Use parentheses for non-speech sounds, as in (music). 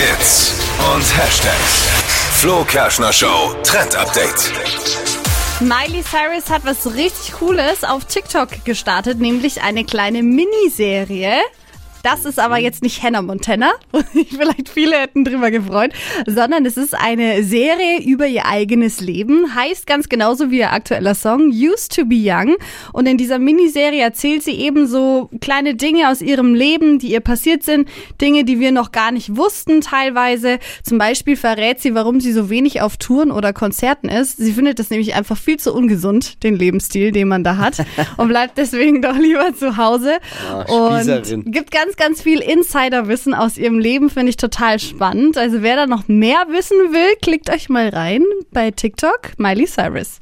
Hits und Hashtags. Flo Kerschner Show Trend Update. Miley Cyrus hat was richtig Cooles auf TikTok gestartet, nämlich eine kleine Miniserie. Das ist aber jetzt nicht Hannah Montana, wo (laughs) sich vielleicht viele hätten drüber gefreut, sondern es ist eine Serie über ihr eigenes Leben. Heißt ganz genauso wie ihr aktueller Song Used to be Young. Und in dieser Miniserie erzählt sie eben so kleine Dinge aus ihrem Leben, die ihr passiert sind. Dinge, die wir noch gar nicht wussten teilweise. Zum Beispiel verrät sie, warum sie so wenig auf Touren oder Konzerten ist. Sie findet das nämlich einfach viel zu ungesund, den Lebensstil, den man da hat. (laughs) und bleibt deswegen doch lieber zu Hause. Ah, und gibt ganz, ganz viel Insiderwissen aus ihrem Leben, finde ich total spannend. Also wer da noch mehr wissen will, klickt euch mal rein bei TikTok, Miley Cyrus.